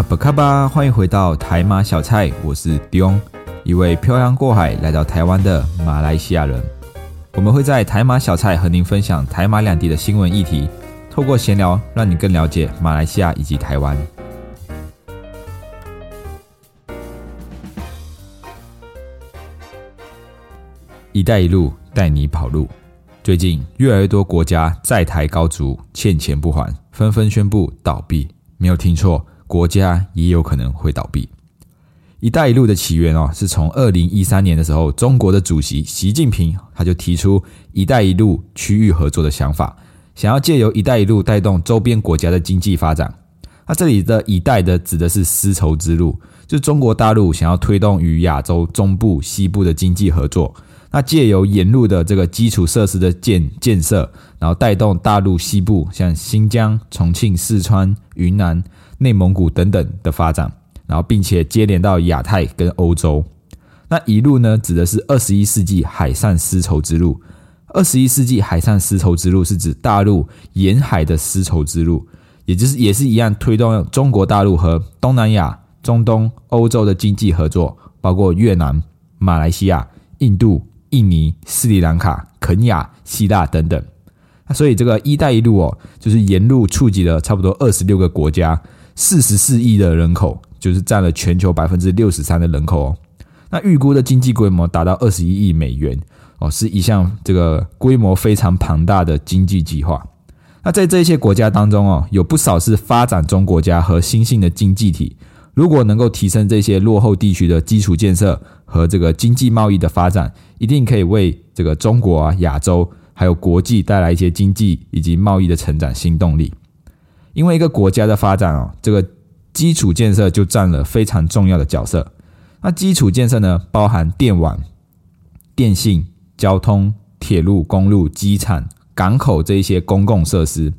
阿布卡巴，欢迎回到台马小菜，我是 Dion，一位漂洋过海来到台湾的马来西亚人。我们会在台马小菜和您分享台马两地的新闻议题，透过闲聊，让你更了解马来西亚以及台湾。一带一路带你跑路。最近，越来越多国家在台高筑，欠钱不还，纷纷宣布倒闭。没有听错。国家也有可能会倒闭。“一带一路”的起源哦，是从二零一三年的时候，中国的主席习近平他就提出“一带一路”区域合作的想法，想要借由“一带一路”带动周边国家的经济发展。那这里的“一带”的指的是丝绸之路，就是中国大陆想要推动与亚洲中部、西部的经济合作。那借由沿路的这个基础设施的建建设，然后带动大陆西部，像新疆、重庆、四川、云南。内蒙古等等的发展，然后并且接连到亚太跟欧洲。那一路呢，指的是二十一世纪海上丝绸之路。二十一世纪海上丝绸之路是指大陆沿海的丝绸之路，也就是也是一样推动中国大陆和东南亚、中东、欧洲的经济合作，包括越南、马来西亚、印度、印尼、斯里兰卡、肯亚、希腊等等。那所以这个“一带一路”哦，就是沿路触及了差不多二十六个国家。四十四亿的人口，就是占了全球百分之六十三的人口哦。那预估的经济规模达到二十一亿美元哦，是一项这个规模非常庞大的经济计划。那在这些国家当中哦，有不少是发展中国家和新兴的经济体。如果能够提升这些落后地区的基础建设和这个经济贸易的发展，一定可以为这个中国啊、亚洲还有国际带来一些经济以及贸易的成长新动力。因为一个国家的发展哦，这个基础建设就占了非常重要的角色。那基础建设呢，包含电网、电信、交通、铁路、公路、机场、港口这一些公共设施。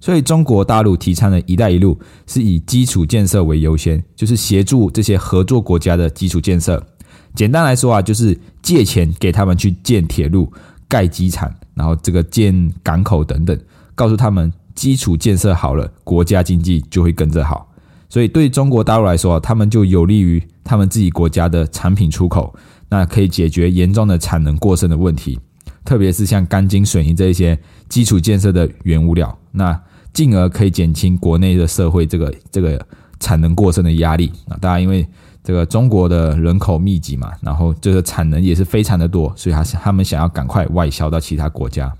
所以中国大陆提倡的一带一路是以基础建设为优先，就是协助这些合作国家的基础建设。简单来说啊，就是借钱给他们去建铁路、盖机场，然后这个建港口等等，告诉他们。基础建设好了，国家经济就会跟着好。所以对中国大陆来说，他们就有利于他们自己国家的产品出口，那可以解决严重的产能过剩的问题。特别是像钢筋水泥这一些基础建设的原物料，那进而可以减轻国内的社会这个这个产能过剩的压力。啊，大家，因为这个中国的人口密集嘛，然后这个产能也是非常的多，所以他他们想要赶快外销到其他国家。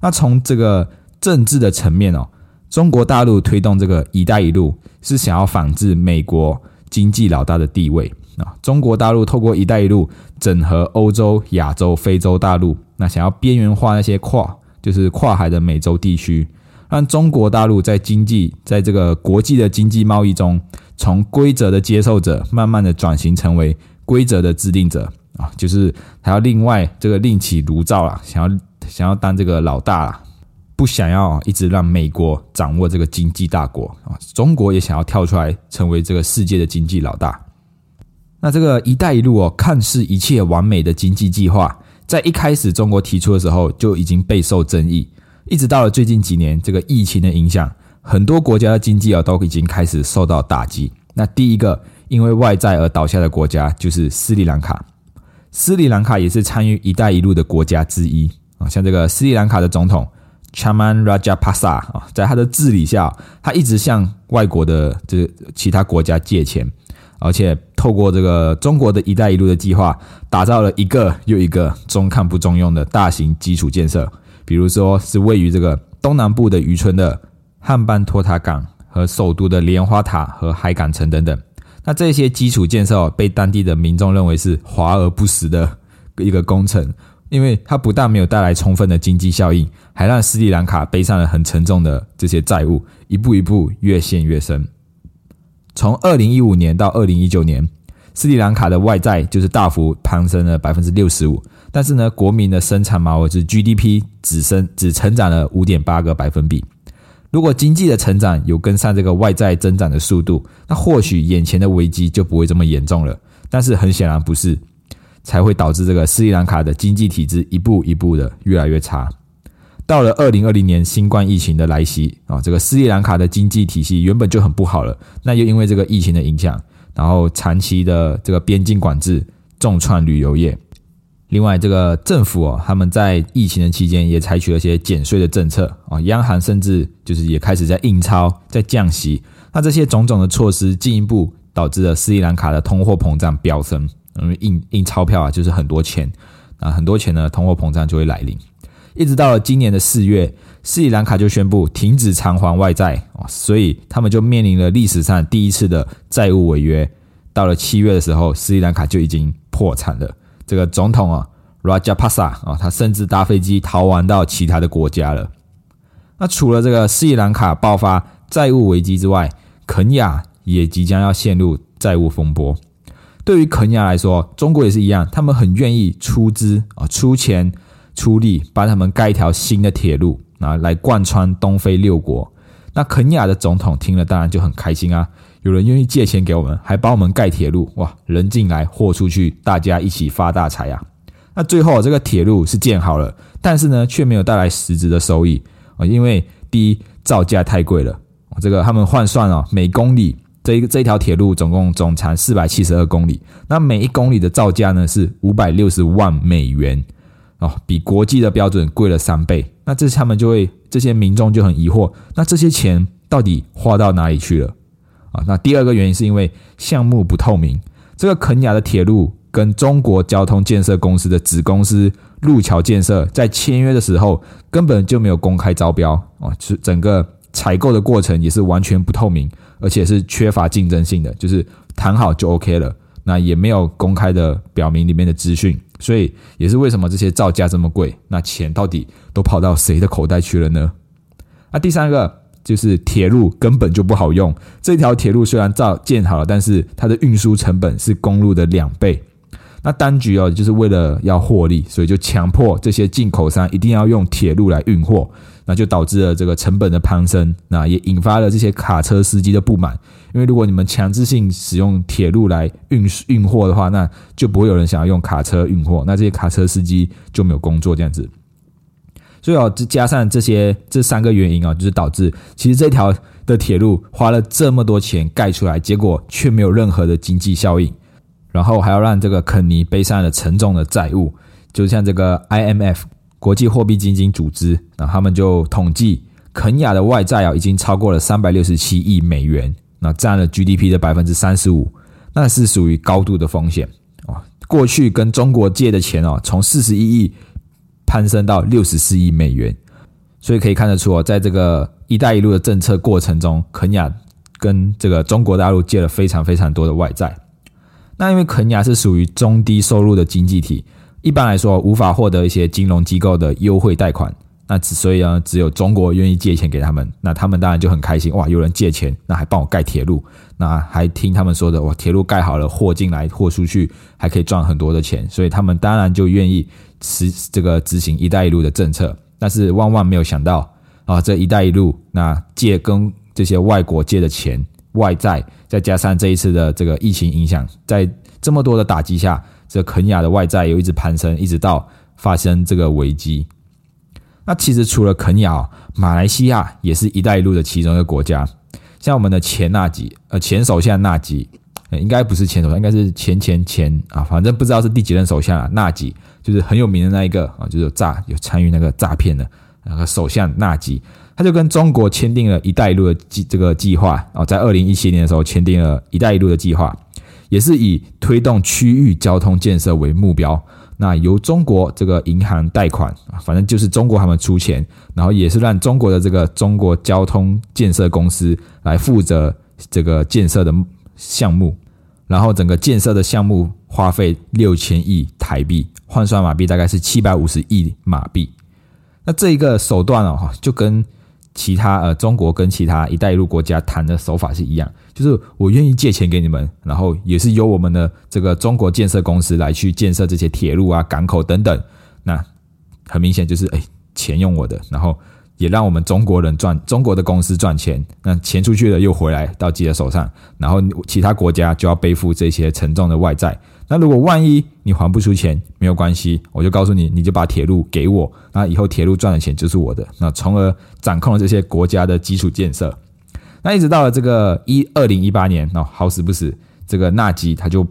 那从这个。政治的层面哦，中国大陆推动这个“一带一路”是想要仿制美国经济老大的地位啊。中国大陆透过“一带一路”整合欧洲、亚洲、非洲大陆，那想要边缘化那些跨就是跨海的美洲地区，让中国大陆在经济在这个国际的经济贸易中，从规则的接受者，慢慢的转型成为规则的制定者啊，就是还要另外这个另起炉灶啦，想要想要当这个老大啦。不想要一直让美国掌握这个经济大国啊，中国也想要跳出来成为这个世界的经济老大。那这个“一带一路”哦，看似一切完美的经济计划，在一开始中国提出的时候就已经备受争议，一直到了最近几年，这个疫情的影响，很多国家的经济啊都已经开始受到打击。那第一个因为外债而倒下的国家就是斯里兰卡，斯里兰卡也是参与“一带一路”的国家之一啊，像这个斯里兰卡的总统。Chaman Rajapaksa 啊，在他的治理下，他一直向外国的这其他国家借钱，而且透过这个中国的一带一路的计划，打造了一个又一个中看不中用的大型基础建设，比如说是位于这个东南部的渔村的汉班托塔港和首都的莲花塔和海港城等等。那这些基础建设被当地的民众认为是华而不实的一个工程。因为它不但没有带来充分的经济效应，还让斯里兰卡背上了很沉重的这些债务，一步一步越陷越深。从二零一五年到二零一九年，斯里兰卡的外债就是大幅攀升了百分之六十五，但是呢，国民的生产毛额是 GDP 只升只成长了五点八个百分比。如果经济的成长有跟上这个外债增长的速度，那或许眼前的危机就不会这么严重了。但是很显然不是，才会导致这个斯里兰卡的经济体制一步一步的越来越差。到了二零二零年新冠疫情的来袭啊，这个斯里兰卡的经济体系原本就很不好了，那又因为这个疫情的影响，然后长期的这个边境管制重创旅游业。另外，这个政府哦，他们在疫情的期间也采取了一些减税的政策啊，央行甚至就是也开始在印钞、在降息。那这些种种的措施，进一步导致了斯里兰卡的通货膨胀飙升。因为印印钞票啊，就是很多钱啊，很多钱呢，通货膨胀就会来临。一直到了今年的四月，斯里兰卡就宣布停止偿还外债啊，所以他们就面临了历史上第一次的债务违约。到了七月的时候，斯里兰卡就已经破产了。这个总统啊，Rajapasa 啊，他甚至搭飞机逃亡到其他的国家了。那除了这个斯里兰卡爆发债务危机之外，肯亚也即将要陷入债务风波。对于肯亚来说，中国也是一样，他们很愿意出资啊，出钱。出力帮他们盖一条新的铁路啊，来贯穿东非六国。那肯亚的总统听了当然就很开心啊，有人愿意借钱给我们，还帮我们盖铁路，哇，人进来货出去，大家一起发大财啊！那最后这个铁路是建好了，但是呢却没有带来实质的收益啊，因为第一造价太贵了，这个他们换算哦，每公里这一这一条铁路总共总长四百七十二公里，那每一公里的造价呢是五百六十万美元。哦，比国际的标准贵了三倍，那这他们就会这些民众就很疑惑，那这些钱到底花到哪里去了？啊，那第二个原因是因为项目不透明，这个肯雅的铁路跟中国交通建设公司的子公司路桥建设在签约的时候根本就没有公开招标啊，是整个采购的过程也是完全不透明，而且是缺乏竞争性的，就是谈好就 OK 了，那也没有公开的表明里面的资讯。所以也是为什么这些造价这么贵？那钱到底都跑到谁的口袋去了呢？那第三个就是铁路根本就不好用。这条铁路虽然造建好了，但是它的运输成本是公路的两倍。那当局哦，就是为了要获利，所以就强迫这些进口商一定要用铁路来运货。那就导致了这个成本的攀升，那也引发了这些卡车司机的不满。因为如果你们强制性使用铁路来运运货的话，那就不会有人想要用卡车运货，那这些卡车司机就没有工作这样子。所以哦，加上这些这三个原因啊，就是导致其实这条的铁路花了这么多钱盖出来，结果却没有任何的经济效应，然后还要让这个肯尼背上了沉重的债务，就像这个 IMF。国际货币基金组织，那他们就统计，肯亚的外债啊，已经超过了三百六十七亿美元，那占了 GDP 的百分之三十五，那是属于高度的风险啊。过去跟中国借的钱哦，从四十一亿攀升到六十四亿美元，所以可以看得出哦，在这个“一带一路”的政策过程中，肯亚跟这个中国大陆借了非常非常多的外债。那因为肯尼亚是属于中低收入的经济体。一般来说，无法获得一些金融机构的优惠贷款，那只所以呢，只有中国愿意借钱给他们，那他们当然就很开心哇！有人借钱，那还帮我盖铁路，那还听他们说的哇，铁路盖好了，货进来货出去，还可以赚很多的钱，所以他们当然就愿意持这个执行“一带一路”的政策。但是万万没有想到啊，这一带一路那借跟这些外国借的钱外债，再加上这一次的这个疫情影响，在这么多的打击下。这肯亚的外债又一直攀升，一直到发生这个危机。那其实除了肯亚，马来西亚也是一带一路的其中一个国家。像我们的前纳吉，呃，前首相纳吉，应该不是前首相，应该是前前前啊，反正不知道是第几任首相啊。纳吉就是很有名的那一个啊，就是诈有参与那个诈骗的那个首相纳吉，他就跟中国签订了一带一路的计这个计划啊，在二零一七年的时候签订了一带一路的计划。也是以推动区域交通建设为目标，那由中国这个银行贷款，反正就是中国他们出钱，然后也是让中国的这个中国交通建设公司来负责这个建设的项目。然后整个建设的项目花费六千亿台币，换算马币大概是七百五十亿马币。那这一个手段哦，就跟其他呃中国跟其他一带一路国家谈的手法是一样，就是我愿意借钱给你们，然后也是由我们的这个中国建设公司来去建设这些铁路啊、港口等等。那很明显就是哎，钱用我的，然后。也让我们中国人赚，中国的公司赚钱，那钱出去了又回来到自己的手上，然后其他国家就要背负这些沉重的外债。那如果万一你还不出钱，没有关系，我就告诉你，你就把铁路给我，那以后铁路赚的钱就是我的，那从而掌控了这些国家的基础建设。那一直到了这个一二零一八年，那好死不死，这个纳吉他就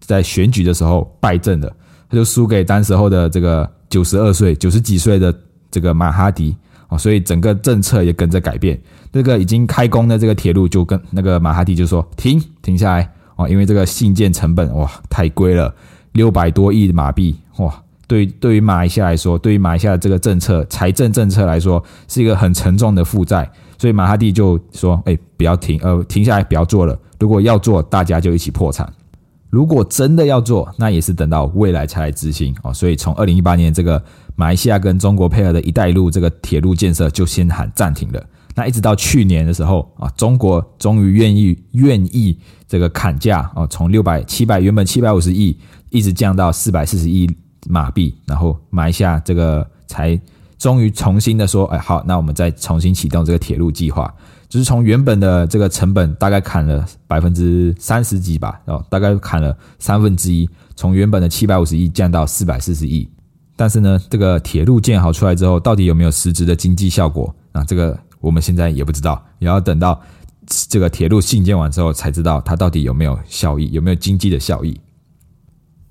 在选举的时候败阵了，他就输给当时候的这个九十二岁、九十几岁的这个马哈迪。哦，所以整个政策也跟着改变。这个已经开工的这个铁路，就跟那个马哈迪就说停停下来哦，因为这个信件成本哇太贵了，六百多亿马币哇，对对于马来西亚来说，对于马来西亚的这个政策财政政策来说，是一个很沉重的负债。所以马哈蒂就说，哎，不要停，呃，停下来不要做了。如果要做，大家就一起破产。如果真的要做，那也是等到未来才来执行哦。所以从二零一八年这个。马来西亚跟中国配合的一带一路这个铁路建设就先喊暂停了。那一直到去年的时候啊，中国终于愿意愿意这个砍价啊，从六百七百原本七百五十亿一直降到四百四十亿马币，然后马来西亚这个才终于重新的说，哎好，那我们再重新启动这个铁路计划，就是从原本的这个成本大概砍了百分之三十几吧，哦，大概砍了三分之一，从原本的七百五十亿降到四百四十亿。但是呢，这个铁路建好出来之后，到底有没有实质的经济效果啊？这个我们现在也不知道，也要等到这个铁路兴建完之后才知道它到底有没有效益，有没有经济的效益。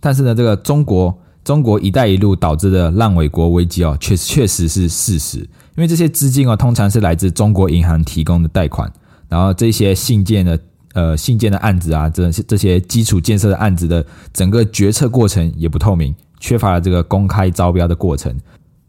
但是呢，这个中国中国“一带一路”导致的烂尾国危机哦，确确实是事实。因为这些资金哦，通常是来自中国银行提供的贷款，然后这些信件的呃信件的案子啊，这这些基础建设的案子的整个决策过程也不透明。缺乏了这个公开招标的过程，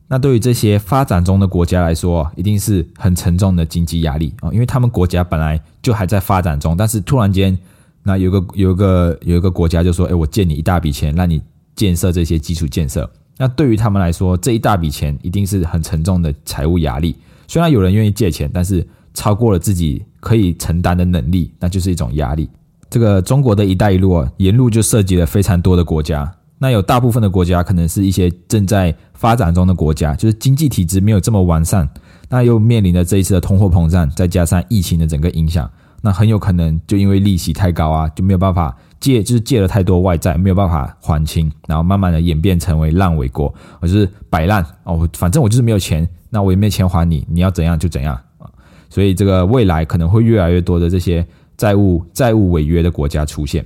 那对于这些发展中的国家来说，一定是很沉重的经济压力啊！因为他们国家本来就还在发展中，但是突然间，那有个有个有一个国家就说：“哎，我借你一大笔钱，让你建设这些基础建设。”那对于他们来说，这一大笔钱一定是很沉重的财务压力。虽然有人愿意借钱，但是超过了自己可以承担的能力，那就是一种压力。这个中国的一带一路啊，沿路就涉及了非常多的国家。那有大部分的国家可能是一些正在发展中的国家，就是经济体制没有这么完善，那又面临着这一次的通货膨胀，再加上疫情的整个影响，那很有可能就因为利息太高啊，就没有办法借，就是借了太多外债，没有办法还清，然后慢慢的演变成为烂尾国，我就是摆烂哦，反正我就是没有钱，那我也没钱还你，你要怎样就怎样啊，所以这个未来可能会越来越多的这些债务债务违约的国家出现。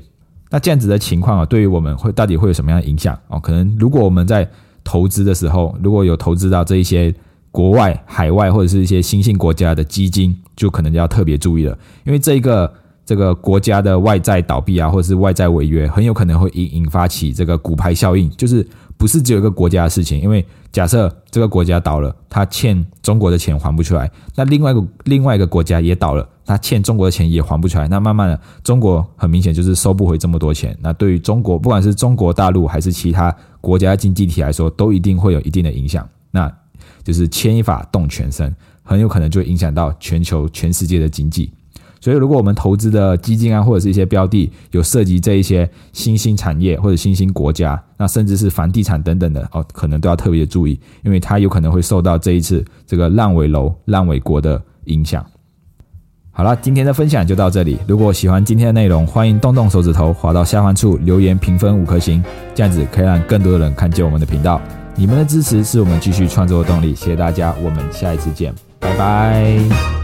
那这样子的情况啊，对于我们会到底会有什么样的影响哦？可能如果我们在投资的时候，如果有投资到这一些国外、海外或者是一些新兴国家的基金，就可能要特别注意了，因为这一个这个国家的外债倒闭啊，或者是外债违约，很有可能会引引发起这个股牌效应，就是不是只有一个国家的事情，因为假设这个国家倒了，他欠中国的钱还不出来，那另外一个另外一个国家也倒了。他欠中国的钱也还不出来，那慢慢的，中国很明显就是收不回这么多钱。那对于中国，不管是中国大陆还是其他国家经济体来说，都一定会有一定的影响。那就是牵一发动全身，很有可能就影响到全球、全世界的经济。所以，如果我们投资的基金啊，或者是一些标的有涉及这一些新兴产业或者新兴国家，那甚至是房地产等等的哦，可能都要特别注意，因为它有可能会受到这一次这个烂尾楼、烂尾国的影响。好了，今天的分享就到这里。如果喜欢今天的内容，欢迎动动手指头，滑到下方处留言评分五颗星，这样子可以让更多的人看见我们的频道。你们的支持是我们继续创作的动力，谢谢大家，我们下一次见，拜拜。